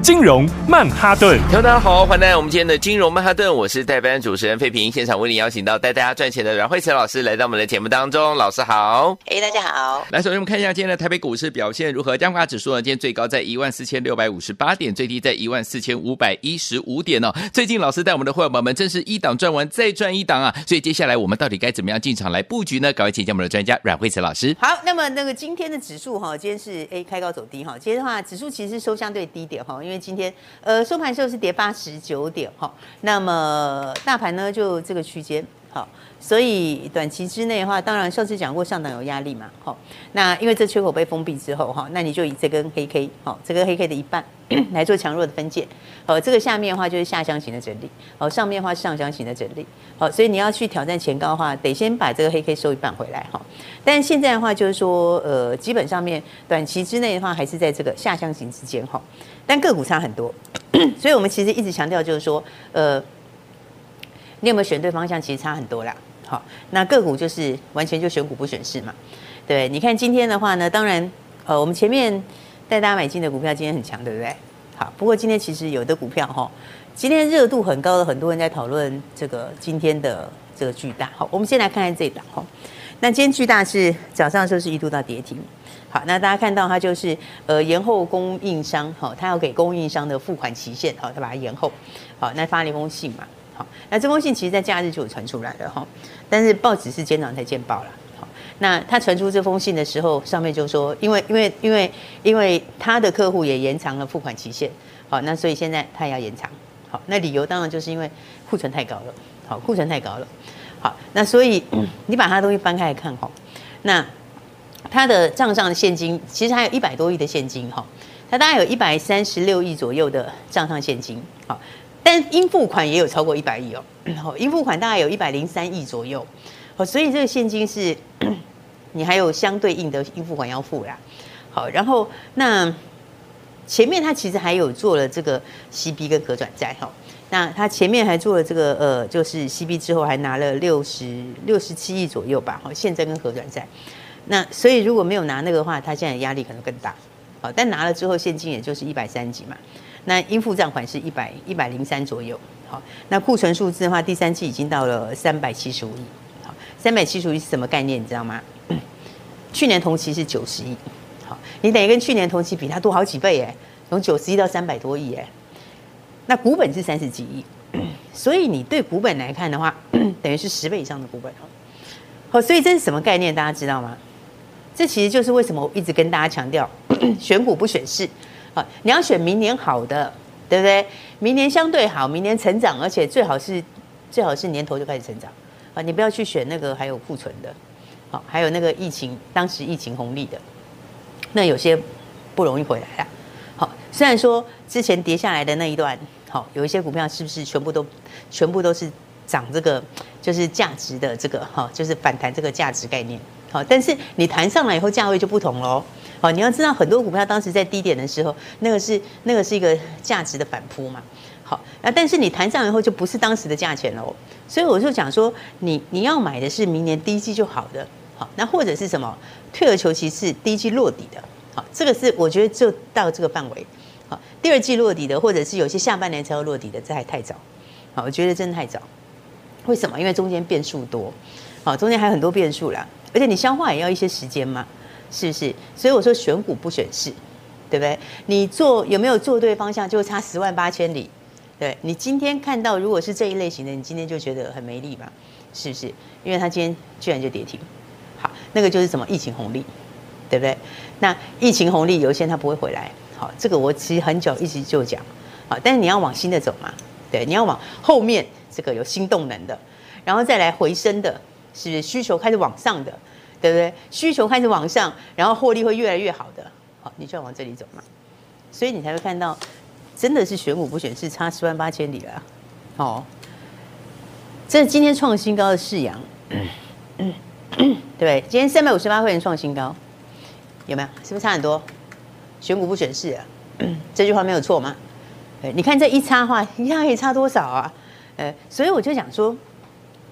金融曼哈顿，听众大家好，欢迎来到我们今天的金融曼哈顿，我是代班主持人费平，现场为您邀请到带大家赚钱的阮慧慈老师来到我们的节目当中，老师好，哎，大家好，来，首先我们看一下今天的台北股市表现如何，加权指数呢，今天最高在一万四千六百五十八点，最低在一万四千五百一十五点哦。最近老师带我们的会员朋友们，真是一档赚完再赚一档啊，所以接下来我们到底该怎么样进场来布局呢？赶快请教我们的专家阮慧慈老师。好，那么那个今天的指数哈，今天是 A 开高走低哈，今天的话指数其实收相对低点哈，因为今天。呃，收盘时候是跌八十九点哈，那么大盘呢就这个区间所以短期之内的话，当然上次讲过上档有压力嘛，好，那因为这缺口被封闭之后哈，那你就以这根黑 K 好，这根黑 K 的一半 来做强弱的分界，好，这个下面的话就是下箱型的整理，好，上面的话是上箱型的整理，好，所以你要去挑战前高的话，得先把这个黑 K 收一半回来哈，但现在的话就是说，呃，基本上面短期之内的话还是在这个下箱型之间哈。但个股差很多，所以我们其实一直强调就是说，呃，你有没有选对方向，其实差很多啦。好，那个股就是完全就选股不选市嘛。对，你看今天的话呢，当然，呃，我们前面带大家买进的股票今天很强，对不对？好，不过今天其实有的股票哈，今天热度很高的，很多人在讨论这个今天的这个巨大。好，我们先来看看这一档哈。那今天巨大是早上的时候是一度到跌停。好，那大家看到它就是呃延后供应商，好，他要给供应商的付款期限，好，他把它延后，好，那发了一封信嘛，那这封信其实在假日就有传出来了哈，但是报纸是今天早上才见报了，好，那他传出这封信的时候，上面就说，因为因为因为因为他的客户也延长了付款期限，好，那所以现在他也要延长，好，那理由当然就是因为库存太高了，好，库存太高了，好，那所以你把他东西翻开来看哈，那。他的账上的现金其实还有一百多亿的现金哈，他大概有一百三十六亿左右的账上现金，好，但应付款也有超过一百亿 哦，应付款大概有一百零三亿左右，好，所以这个现金是，你还有相对应的应付款要付啦，好，然后那前面它其实还有做了这个 CB 跟可转债哈，那它前面还做了这个呃，就是 CB 之后还拿了六十六十七亿左右吧，好，现增跟可转债。那所以如果没有拿那个的话，他现在压力可能更大，好，但拿了之后现金也就是一百三几嘛，那应付账款是一百一百零三左右，好，那库存数字的话，第三季已经到了三百七十五亿，好，三百七十五亿是什么概念？你知道吗？去年同期是九十亿，好，你等于跟去年同期比，它多好几倍哎，从九十亿到三百多亿哎，那股本是三十几亿，所以你对股本来看的话，等于是十倍以上的股本，好，所以这是什么概念？大家知道吗？这其实就是为什么我一直跟大家强调，选股不选市，你要选明年好的，对不对？明年相对好，明年成长，而且最好是最好是年头就开始成长，啊，你不要去选那个还有库存的，好，还有那个疫情当时疫情红利的，那有些不容易回来啊。好，虽然说之前跌下来的那一段，好，有一些股票是不是全部都全部都是涨这个就是价值的这个哈，就是反弹这个价值概念。好，但是你弹上来以后，价位就不同喽。好，你要知道，很多股票当时在低点的时候，那个是那个是一个价值的反扑嘛。好，那但是你弹上以后，就不是当时的价钱喽。所以我就讲说，你你要买的是明年第一季就好的。好，那或者是什么退而求其次，第一季落底的。好，这个是我觉得就到这个范围。好，第二季落底的，或者是有些下半年才要落底的，这还太早。好，我觉得真的太早。为什么？因为中间变数多。好，中间还有很多变数啦。而且你消化也要一些时间嘛，是不是？所以我说选股不选市，对不对？你做有没有做对方向，就差十万八千里。对，你今天看到如果是这一类型的，你今天就觉得很没力吧，是不是？因为它今天居然就跌停。好，那个就是什么疫情红利，对不对？那疫情红利有一些它不会回来。好，这个我其实很久一直就讲。好，但是你要往新的走嘛，对，你要往后面这个有新动能的，然后再来回升的。是不是需求开始往上的，对不对？需求开始往上，然后获利会越来越好的，好，你就要往这里走嘛。所以你才会看到，真的是选股不选市，差十万八千里了。哦，这是今天创新高的世阳，对，今天三百五十八块钱创新高，有没有？是不是差很多？选股不选市啊，这句话没有错吗？你看这一差的话，一下可以差多少啊？呃，所以我就讲说，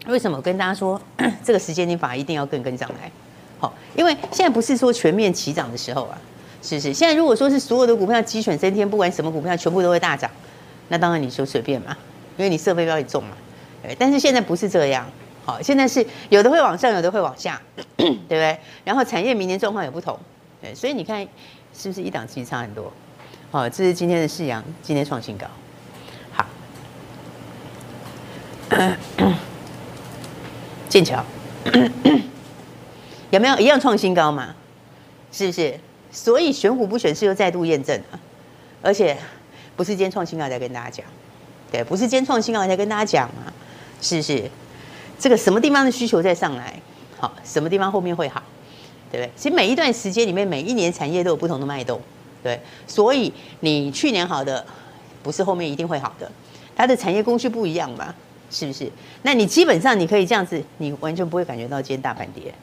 为什么我跟大家说 这个时间点法一定要跟跟上来？好，因为现在不是说全面齐涨的时候啊，是不是？现在如果说是所有的股票鸡犬升天，不管什么股票全部都会大涨，那当然你说随便嘛，因为你设备标也重嘛。对但是现在不是这样，好，现在是有的会往上，有的会往下，对不对？然后产业明年状况也不同，对，所以你看是不是一档其实差很多？好，这是今天的世阳，今天创新高。好剑桥 有没有一样创新高嘛？是不是？所以选股不选市又再度验证了，而且不是今天创新高才跟大家讲，对，不是今天创新高才跟大家讲嘛？是不是？这个什么地方的需求再上来，好，什么地方后面会好，对不对？其实每一段时间里面，每一年产业都有不同的脉动，对，所以你去年好的，不是后面一定会好的，它的产业供需不一样嘛。是不是？那你基本上你可以这样子，你完全不会感觉到今天大盘跌，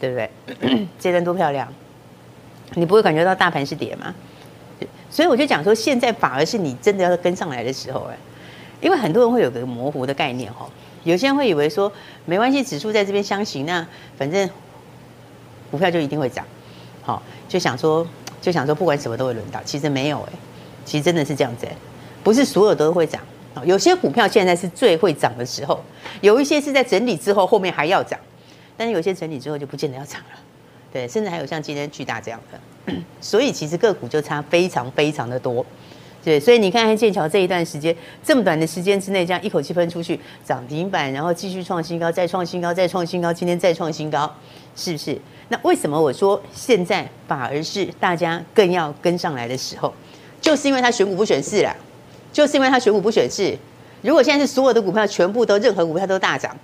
对不对？这段多漂亮，你不会感觉到大盘是跌吗？所以我就讲说，现在反而是你真的要跟上来的时候哎，因为很多人会有个模糊的概念哈，有些人会以为说没关系，指数在这边相行，那反正股票就一定会涨，好，就想说就想说不管什么都会轮到，其实没有哎，其实真的是这样子哎，不是所有都会涨。有些股票现在是最会涨的时候，有一些是在整理之后后面还要涨，但是有些整理之后就不见得要涨了，对，甚至还有像今天巨大这样的，所以其实个股就差非常非常的多，对，所以你看看剑桥这一段时间这么短的时间之内，这样一口气喷出去涨停板，然后继续创新高，再创新高，再创新高，今天再创新高，是不是？那为什么我说现在反而是大家更要跟上来的时候，就是因为他选股不选市了。就是因为他选股不选市，如果现在是所有的股票全部都任何股票都大涨，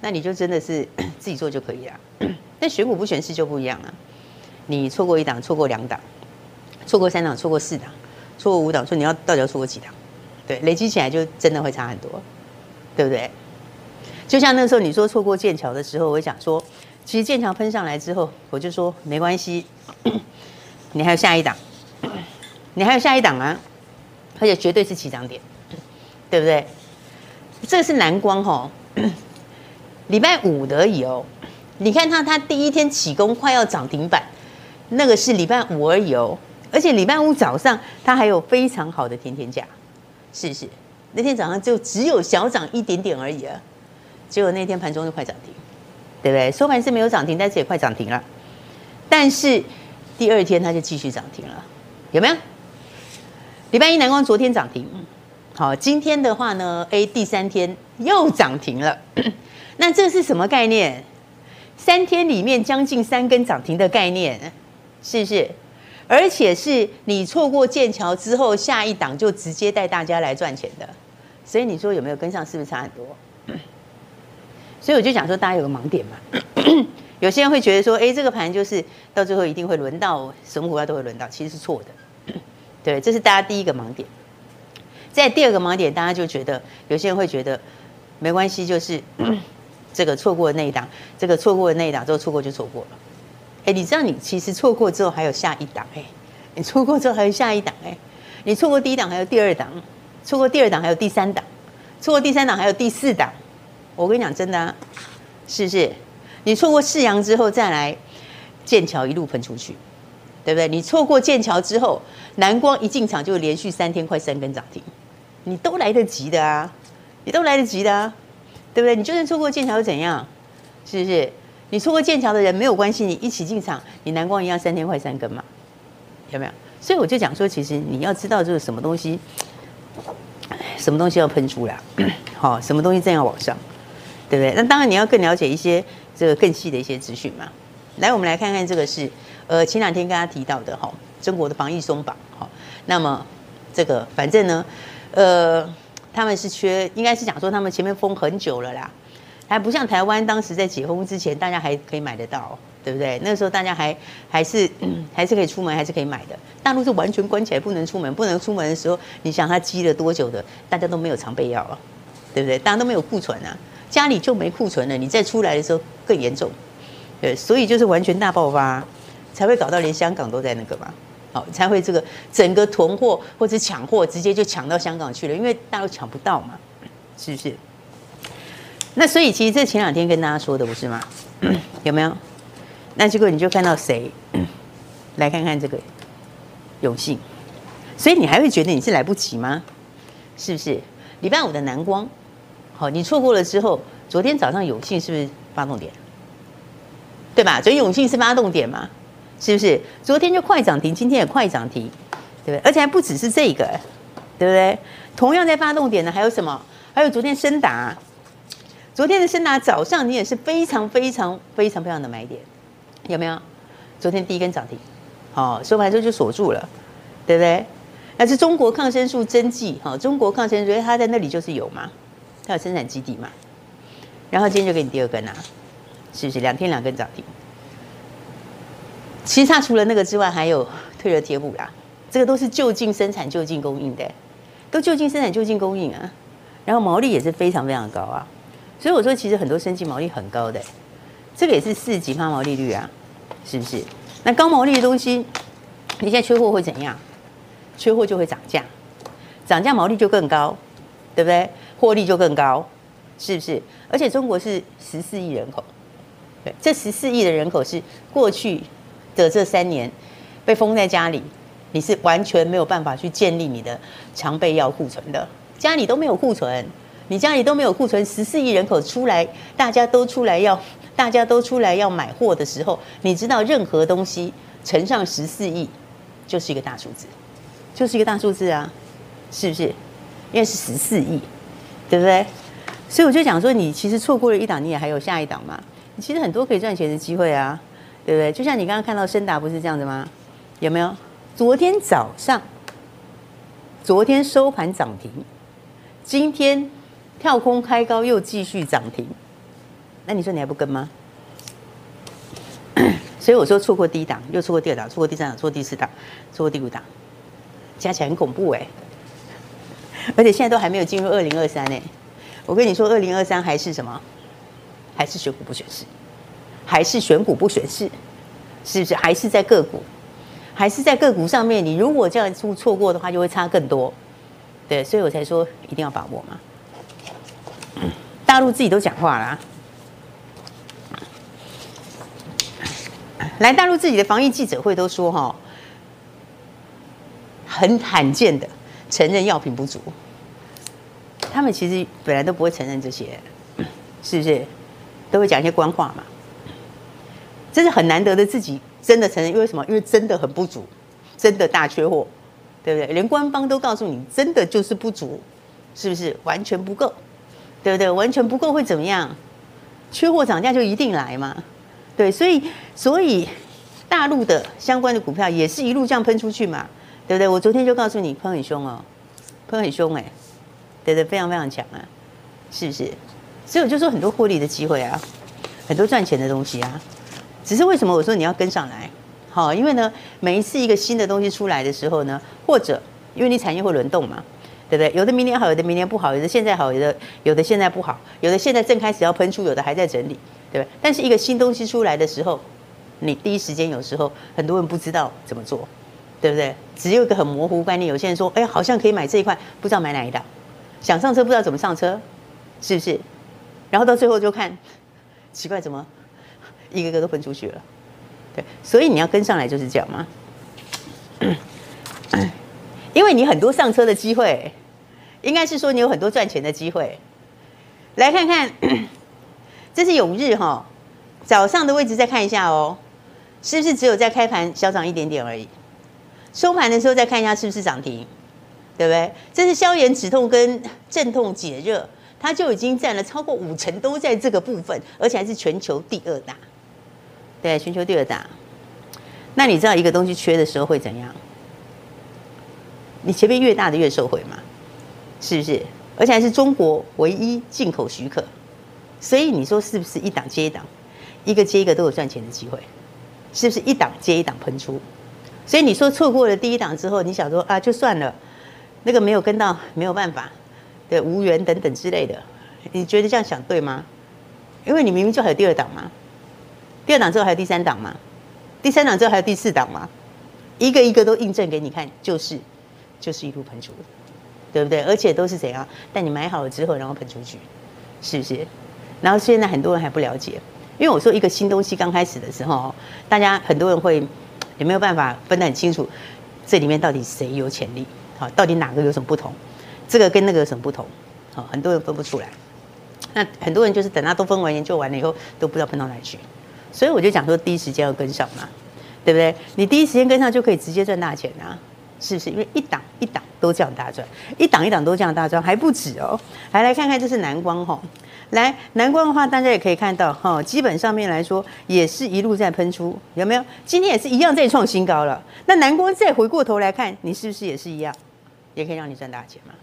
那你就真的是 自己做就可以了。但选股不选市就不一样了，你错过一档，错过两档，错过三档，错过四档，错过五档，说你要到底要错过几档？对，累积起来就真的会差很多，对不对？就像那时候你说错过剑桥的时候，我讲说，其实剑桥喷上来之后，我就说没关系，你还有下一档，你还有下一档啊。而且绝对是起涨点，对不对？这是蓝光哈，礼拜五而已哦。你看它，它第一天起攻快要涨停板，那个是礼拜五而已哦。而且礼拜五早上它还有非常好的甜甜价，是不是？那天早上就只有小涨一点点而已啊。结果那天盘中就快涨停，对不对？收盘是没有涨停，但是也快涨停了。但是第二天它就继续涨停了，有没有？礼拜一南光昨天涨停，好，今天的话呢，A 第三天又涨停了。那这是什么概念？三天里面将近三根涨停的概念，是不是？而且是你错过剑桥之后，下一档就直接带大家来赚钱的。所以你说有没有跟上？是不是差很多？所以我就讲说，大家有个盲点嘛。有些人会觉得说，哎，这个盘就是到最后一定会轮到什么股票都会轮到，其实是错的。对，这是大家第一个盲点。在第二个盲点，大家就觉得有些人会觉得没关系，就是 这个错过的那一档，这个错过的那一档之后错过就错过了。哎，你知道你其实错过之后还有下一档哎，你错过之后还有下一档哎，你错过第一档还有第二档，错过第二档还有第三档，错过第三档还有第四档。我跟你讲真的啊，是不是？你错过四阳之后再来剑桥一路喷出去。对不对？你错过剑桥之后，南光一进场就连续三天快三根涨停，你都来得及的啊，你都来得及的啊，对不对？你就算错过剑桥又怎样？是不是？你错过剑桥的人没有关系，你一起进场，你南光一样三天快三根嘛，有没有？所以我就讲说，其实你要知道这是什么东西，什么东西要喷出来，好，什么东西正要往上，对不对？那当然你要更了解一些这个更细的一些资讯嘛。来，我们来看看这个是。呃，前两天跟大家提到的哈，中国的防疫松绑哈，那么这个反正呢，呃，他们是缺，应该是讲说他们前面封很久了啦，还不像台湾当时在解封之前，大家还可以买得到，对不对？那个时候大家还还是还是可以出门，还是可以买的。大陆是完全关起来，不能出门，不能出门的时候，你想它积了多久的，大家都没有常备药了，对不对？大家都没有库存啊。家里就没库存了，你再出来的时候更严重。对，所以就是完全大爆发，才会搞到连香港都在那个嘛，好，才会这个整个囤货或者抢货，直接就抢到香港去了，因为大陆抢不到嘛，是不是？那所以其实这前两天跟大家说的不是吗？有没有？那结果你就看到谁？来看看这个永信，所以你还会觉得你是来不及吗？是不是？礼拜五的南光，好，你错过了之后，昨天早上永信是不是发动点？对吧？所以永信是发动点嘛？是不是？昨天就快涨停，今天也快涨停，对不对？而且还不只是这个，对不对？同样在发动点呢，还有什么？还有昨天升达，昨天的升达早上你也是非常非常非常非常的买点，有没有？昨天第一根涨停。哦，收盘之后就锁住了，对不对？那是中国抗生素针剂，哈，中国抗生素它在那里就是有嘛，它有生产基地嘛。然后今天就给你第二根啊，是不是？两天两根涨停。其实它除了那个之外，还有退热贴布啦，这个都是就近生产、就近供应的，都就近生产、就近供应啊。然后毛利也是非常非常高啊，所以我说其实很多生技毛利很高的，这个也是四级发毛利率啊，是不是？那高毛利的东西，你现在缺货会怎样？缺货就会涨价，涨价毛利就更高，对不对？获利就更高，是不是？而且中国是十四亿人口，对，这十四亿的人口是过去的这三年被封在家里，你是完全没有办法去建立你的常备药库存的，家里都没有库存，你家里都没有库存，十四亿人口出来，大家都出来要。大家都出来要买货的时候，你知道任何东西乘上十四亿，就是一个大数字，就是一个大数字啊，是不是？因为是十四亿，对不对？所以我就讲说，你其实错过了一档，你也还有下一档嘛。你其实很多可以赚钱的机会啊，对不对？就像你刚刚看到深达不是这样子吗？有没有？昨天早上，昨天收盘涨停，今天跳空开高又继续涨停。那你说你还不跟吗？所以我说错过第一档，又错过第二档，错过第三档，错过第四档，错过第五档，加起来很恐怖哎！而且现在都还没有进入二零二三哎！我跟你说，二零二三还是什么？还是选股不选市？还是选股不选市？是不是？还是在个股？还是在个股上面？你如果这样出错过的话，就会差更多。对，所以我才说一定要把握嘛。大陆自己都讲话啦。来大陆自己的防疫记者会都说哈，很罕见的承认药品不足。他们其实本来都不会承认这些，是不是？都会讲一些官话嘛。这是很难得的，自己真的承认，因为什么？因为真的很不足，真的大缺货，对不对？连官方都告诉你，真的就是不足，是不是？完全不够，对不对？完全不够会怎么样？缺货涨价就一定来嘛。对，所以所以大陆的相关的股票也是一路这样喷出去嘛，对不对？我昨天就告诉你，喷很凶哦，喷很凶哎，对对，非常非常强啊，是不是？所以我就说很多获利的机会啊，很多赚钱的东西啊，只是为什么我说你要跟上来？好，因为呢，每一次一个新的东西出来的时候呢，或者因为你产业会轮动嘛，对不对？有的明年好，有的明年不好，有的现在好，有的有的现在不好，有的现在正开始要喷出，有的还在整理。对不对，但是一个新东西出来的时候，你第一时间有时候很多人不知道怎么做，对不对？只有一个很模糊观念。有些人说，哎，好像可以买这一块，不知道买哪一档，想上车不知道怎么上车，是不是？然后到最后就看，奇怪，怎么一个个都分出去了？对，所以你要跟上来就是这样嘛，因为你很多上车的机会，应该是说你有很多赚钱的机会，来看看。这是永日哈，早上的位置再看一下哦，是不是只有在开盘小涨一点点而已？收盘的时候再看一下是不是涨停，对不对？这是消炎止痛跟镇痛解热，它就已经占了超过五成，都在这个部分，而且还是全球第二大，对，全球第二大。那你知道一个东西缺的时候会怎样？你前面越大的越受惠嘛，是不是？而且还是中国唯一进口许可。所以你说是不是一档接一档，一个接一个都有赚钱的机会？是不是一档接一档喷出？所以你说错过了第一档之后，你想说啊，就算了，那个没有跟到没有办法，对无缘等等之类的，你觉得这样想对吗？因为你明明就还有第二档嘛，第二档之后还有第三档嘛，第三档之后还有第四档嘛，一个一个都印证给你看，就是就是一路喷出的，对不对？而且都是怎样？但你买好了之后，然后喷出去，是不是？然后现在很多人还不了解，因为我说一个新东西刚开始的时候，大家很多人会也没有办法分得很清楚，这里面到底谁有潜力？好，到底哪个有什么不同？这个跟那个有什么不同？好，很多人分不出来。那很多人就是等他都分完研究完了以后，都不知道喷到哪里去。所以我就讲说，第一时间要跟上嘛，对不对？你第一时间跟上就可以直接赚大钱啊，是不是？因为一档一档都这样大赚，一档一档都这样大赚，还不止哦。还来看看这是南光哈，来南光的话，大家也可以看到哈，基本上面来说也是一路在喷出，有没有？今天也是一样在创新高了。那南光再回过头来看，你是不是也是一样，也可以让你赚大钱嘛？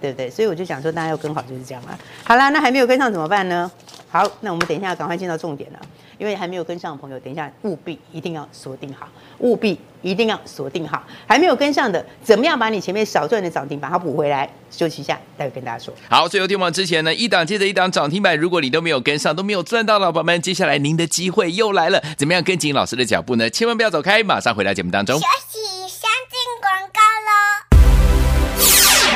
对不对？所以我就讲说，大家要跟好就是这样嘛。好啦，那还没有跟上怎么办呢？好，那我们等一下赶快进到重点了，因为还没有跟上的朋友，等一下务必一定要锁定好，务必一定要锁定好。还没有跟上的，怎么样把你前面少赚的涨停把它补回来？休息一下，待会跟大家说。好，最后听完之前呢，一档接着一档涨停板，如果你都没有跟上，都没有赚到，老板们，接下来您的机会又来了。怎么样跟紧老师的脚步呢？千万不要走开，马上回到节目当中。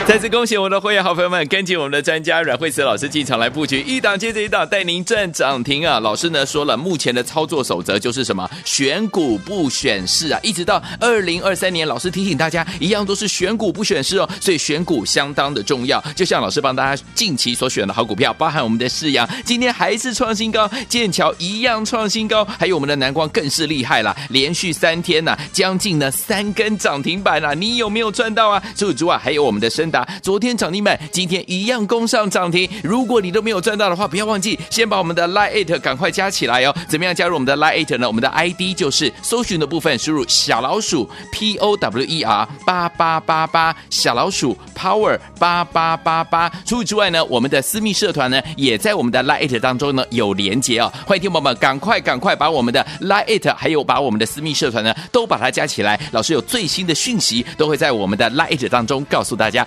再次恭喜我们的会员好朋友们，跟紧我们的专家阮慧慈老师进场来布局，一档接着一档带您赚涨停啊！老师呢说了，目前的操作守则就是什么？选股不选市啊！一直到二零二三年，老师提醒大家，一样都是选股不选市哦。所以选股相当的重要。就像老师帮大家近期所选的好股票，包含我们的世阳，今天还是创新高；剑桥一样创新高，还有我们的南光更是厉害了，连续三天呐、将近呢三根涨停板啊！你有没有赚到啊？除此之外，还有我们的深达。昨天涨停板，今天一样攻上涨停。如果你都没有赚到的话，不要忘记先把我们的 Line 赶快加起来哦。怎么样加入我们的 Line 呢？我们的 ID 就是搜寻的部分，输入小老鼠 P O W E R 八八八八，小老鼠 Power 八八八八。除此之外呢，我们的私密社团呢，也在我们的 Line 当中呢有连接哦。欢迎听友们赶快赶快把我们的 Line 还有把我们的私密社团呢，都把它加起来。老师有最新的讯息都会在我们的 Line 当中告诉大家。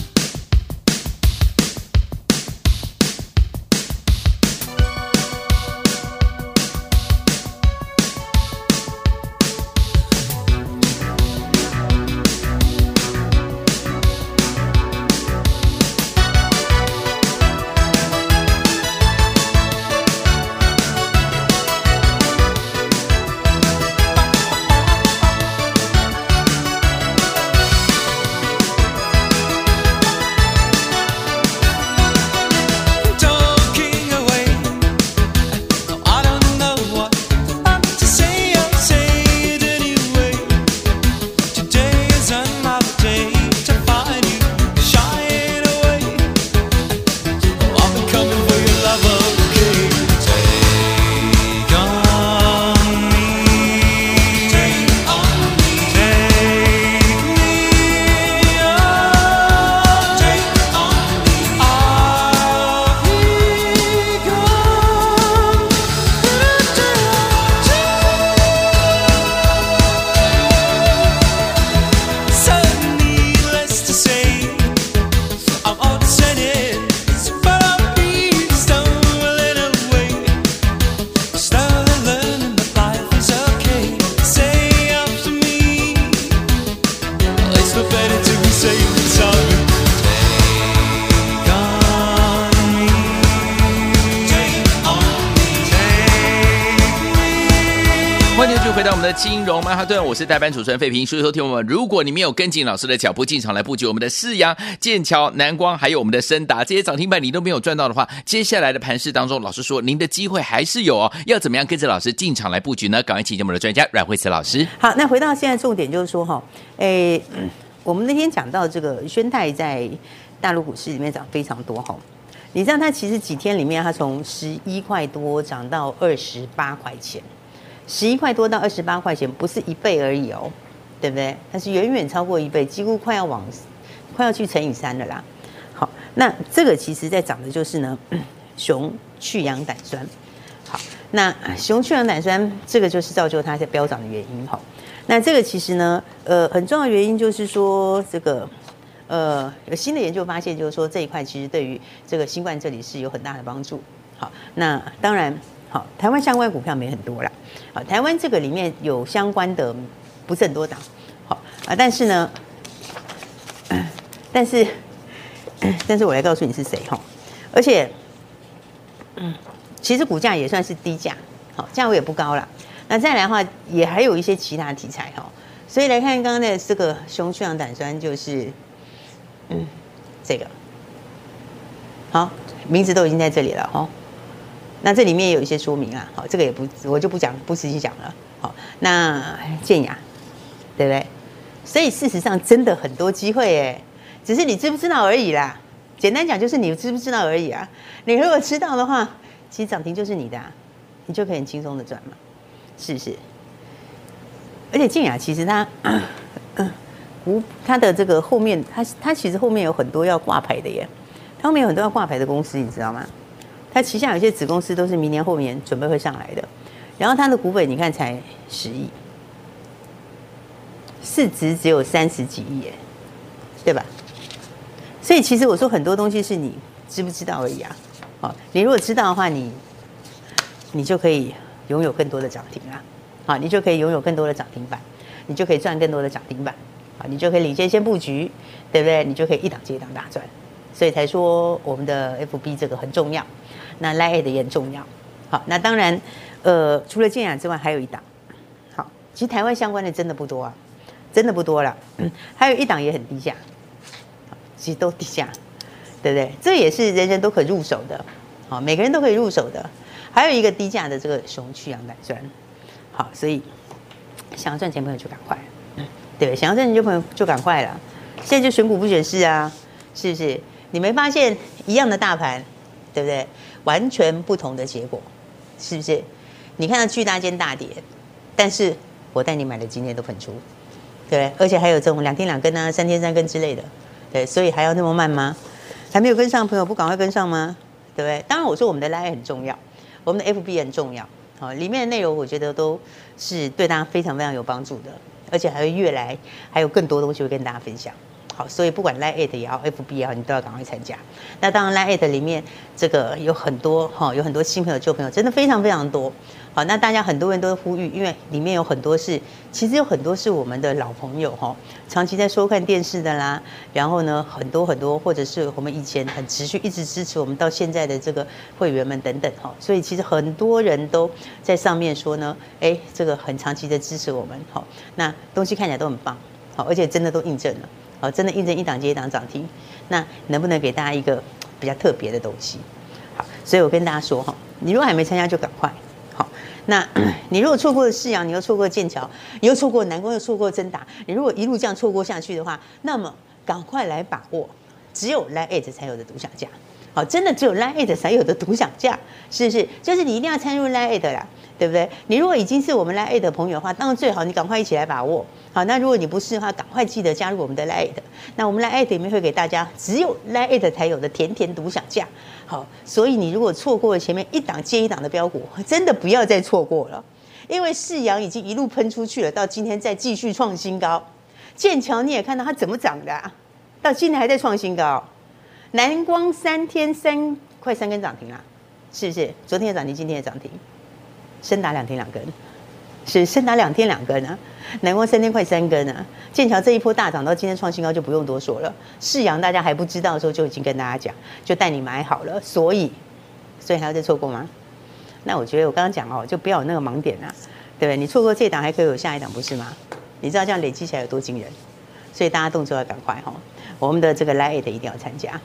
我是代班主持人费平。所以说，听我们，如果你没有跟紧老师的脚步进场来布局我们的世阳、剑桥、南光，还有我们的升达这些涨停板，你都没有赚到的话，接下来的盘势当中，老师说您的机会还是有哦。要怎么样跟着老师进场来布局呢？赶快请教我们的专家阮慧慈老师。好，那回到现在重点就是说哈，诶，我们那天讲到这个宣泰在大陆股市里面涨非常多哈。你知道它其实几天里面，它从十一块多涨到二十八块钱，十一块多到二十八块钱，不是一倍而已哦，对不对？它是远远超过一倍，几乎快要往快要去乘以三了啦。好，那这个其实在涨的就是呢，熊去氧胆酸。好，那熊去氧胆酸这个就是造就它在飙涨的原因哈。那这个其实呢，呃，很重要的原因就是说这个。呃，有新的研究发现，就是说这一块其实对于这个新冠这里是有很大的帮助。好，那当然，好，台湾相关股票没很多啦。好，台湾这个里面有相关的不是很多档。好啊，但是呢，但是，但是我来告诉你是谁哈。而且，嗯，其实股价也算是低价，好，价位也不高了。那再来的话，也还有一些其他题材哈。所以来看刚刚的这个熊去氧胆酸，就是。嗯，这个好，名字都已经在这里了哈。那这里面有一些说明啊，好，这个也不我就不讲，不实际讲了。好，那健亚，对不对？所以事实上真的很多机会哎，只是你知不知道而已啦。简单讲就是你知不知道而已啊。你如果知道的话，其实涨停就是你的，啊，你就可以很轻松的赚嘛，是不是？而且健亚其实它。股它的这个后面，它它其实后面有很多要挂牌的耶，它后面有很多要挂牌的公司，你知道吗？它旗下有些子公司都是明年后年准备会上来的，然后它的股本你看才十亿，市值只有三十几亿耶，对吧？所以其实我说很多东西是你知不知道而已啊。好，你如果知道的话，你你就可以拥有更多的涨停啊，好，你就可以拥有更多的涨停板，你就可以赚更多的涨停板。啊你就可以领先先布局，对不对？你就可以一档接一档大赚，所以才说我们的 FB 这个很重要，那 Line 的也很重要。好，那当然，呃，除了健雅之外，还有一档。好，其实台湾相关的真的不多啊，真的不多了。嗯，还有一档也很低价，其实都低价，对不对？这也是人人都可入手的，好，每个人都可以入手的。还有一个低价的这个熊去氧胆酸，好，所以想要赚钱朋友就赶快。对，想要赚钱就朋友就赶快了，现在就选股不选市啊，是不是？你没发现一样的大盘，对不对？完全不同的结果，是不是？你看到巨大间大跌，但是我带你买的今天都喷出，对，而且还有这种两天两根啊，三天三根之类的，对，所以还要那么慢吗？还没有跟上朋友不赶快跟上吗？对不对？当然我说我们的 Line 很重要，我们的 FB 很重要，好，里面的内容我觉得都是对大家非常非常有帮助的。而且还会越来，还有更多东西会跟大家分享。所以不管 Line at 也好，FB 也好，你都要赶快参加。那当然 Line at 里面这个有很多哈，有很多新朋友、旧朋友，真的非常非常多。好，那大家很多人都呼吁，因为里面有很多是，其实有很多是我们的老朋友哈，长期在收看电视的啦，然后呢，很多很多，或者是我们以前很持续一直支持我们到现在的这个会员们等等哈，所以其实很多人都在上面说呢，哎，这个很长期的支持我们，好，那东西看起来都很棒，好，而且真的都印证了，好，真的印证一档接一档涨停，那能不能给大家一个比较特别的东西？好，所以我跟大家说哈，你如果还没参加，就赶快。好那 你如果错过了世阳，你又错过剑桥，你又错过南宫，又错过真达，你如果一路这样错过下去的话，那么赶快来把握，只有 Line 才有的独享价，好，真的只有 Line 才有的独享价，是不是？就是你一定要参入 Line 啦，对不对？你如果已经是我们 Line 的朋友的话，当然最好你赶快一起来把握。好，那如果你不是的话，赶快记得加入我们的 Line。那我们 Line 里面会给大家只有 Line 才有的甜甜独享价。好，所以你如果错过了前面一档接一档的标股，真的不要再错过了，因为世阳已经一路喷出去了，到今天再继续创新高。剑桥你也看到它怎么涨的，啊，到今天还在创新高。南光三天三快三根涨停了，是不是？昨天的涨停，今天的涨停，升达两天两根。是升达两天两根啊，南光三天快三根啊，剑桥这一波大涨到今天创新高就不用多说了。世阳大家还不知道的时候就已经跟大家讲，就带你买好了，所以所以还要再错过吗？那我觉得我刚刚讲哦，就不要有那个盲点啊。对不对？你错过这档还可以有下一档，不是吗？你知道这样累积起来有多惊人？所以大家动作要赶快哈！我们的这个 LINE@ 一定要参加。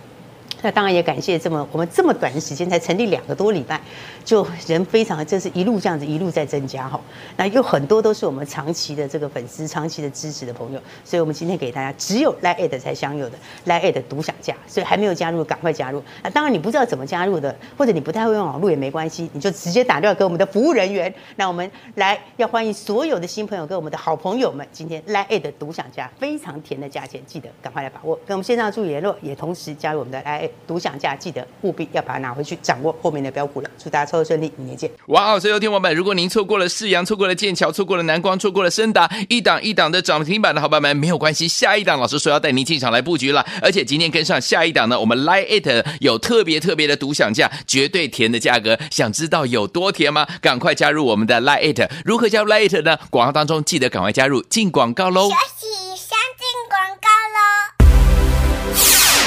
那当然也感谢这么我们这么短的时间才成立两个多礼拜，就人非常的，真是一路这样子一路在增加哈。那有很多都是我们长期的这个粉丝、长期的支持的朋友，所以我们今天给大家只有 LINE@ 才享有的 LINE@ 独享价，所以还没有加入赶快加入。那当然你不知道怎么加入的，或者你不太会用网络也没关系，你就直接打电话给我们的服务人员。那我们来要欢迎所有的新朋友跟我们的好朋友们，今天 LINE@ 独享价非常甜的价钱，记得赶快来把握。跟我们线上助理联络，也同时加入我们的 LINE@ 独享价记得务必要把它拿回去，掌握后面的标股了。祝大家操作顺利，明年见！哇哦，所有听众们，如果您错过了世阳，错过了剑桥，错过了南光，错过了升达，一档一档的涨停板的好朋友们，没有关系，下一档老师说要带您进场来布局了。而且今天跟上下一档呢，我们 LINE@ 有特别特别的独享价，绝对甜的价格。想知道有多甜吗？赶快加入我们的 LINE@，如何加入 LINE@ 呢？广告当中记得赶快加入，进广告喽。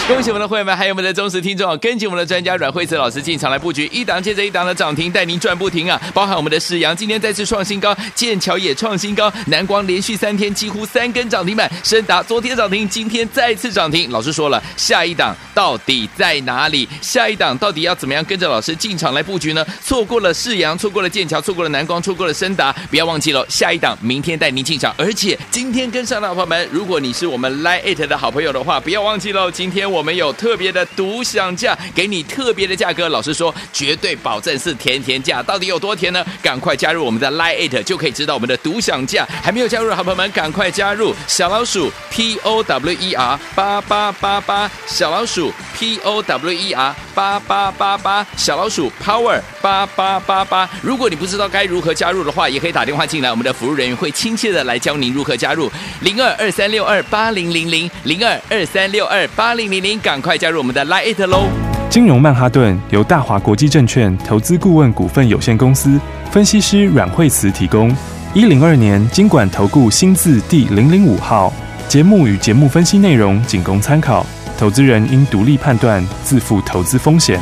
恭喜我们的会员们，还有我们的忠实听众，跟紧我们的专家阮慧慈老师进场来布局，一档接着一档的涨停，带您赚不停啊！包含我们的世阳今天再次创新高，剑桥也创新高，南光连续三天几乎三根涨停板，升达昨天涨停，今天再次涨停。老师说了，下一档到底在哪里？下一档到底要怎么样跟着老师进场来布局呢？错过了世阳，错过了剑桥，错过了南光，错过了升达，不要忘记了，下一档明天带您进场，而且今天跟上的朋友们，如果你是我们 LINE@ it 的好朋友的话，不要忘记了，今天我。我们有特别的独享价，给你特别的价格。老师说，绝对保证是甜甜价。到底有多甜呢？赶快加入我们的 LINE@ It 就可以知道我们的独享价。还没有加入的好朋友们，赶快加入小老鼠 P O W E R 八八八八，小老鼠 P O W E R 八八八八，小老鼠 Power 八八八八。如果你不知道该如何加入的话，也可以打电话进来，我们的服务人员会亲切的来教您如何加入。零二二三六二八零零零零二二三六二八零零零。您赶快加入我们的 LINE@ It 喽！金融曼哈顿由大华国际证券投资顾问股份有限公司分析师阮惠慈提供。一零二年金管投顾新字第零零五号。节目与节目分析内容仅供参考，投资人应独立判断，自负投资风险。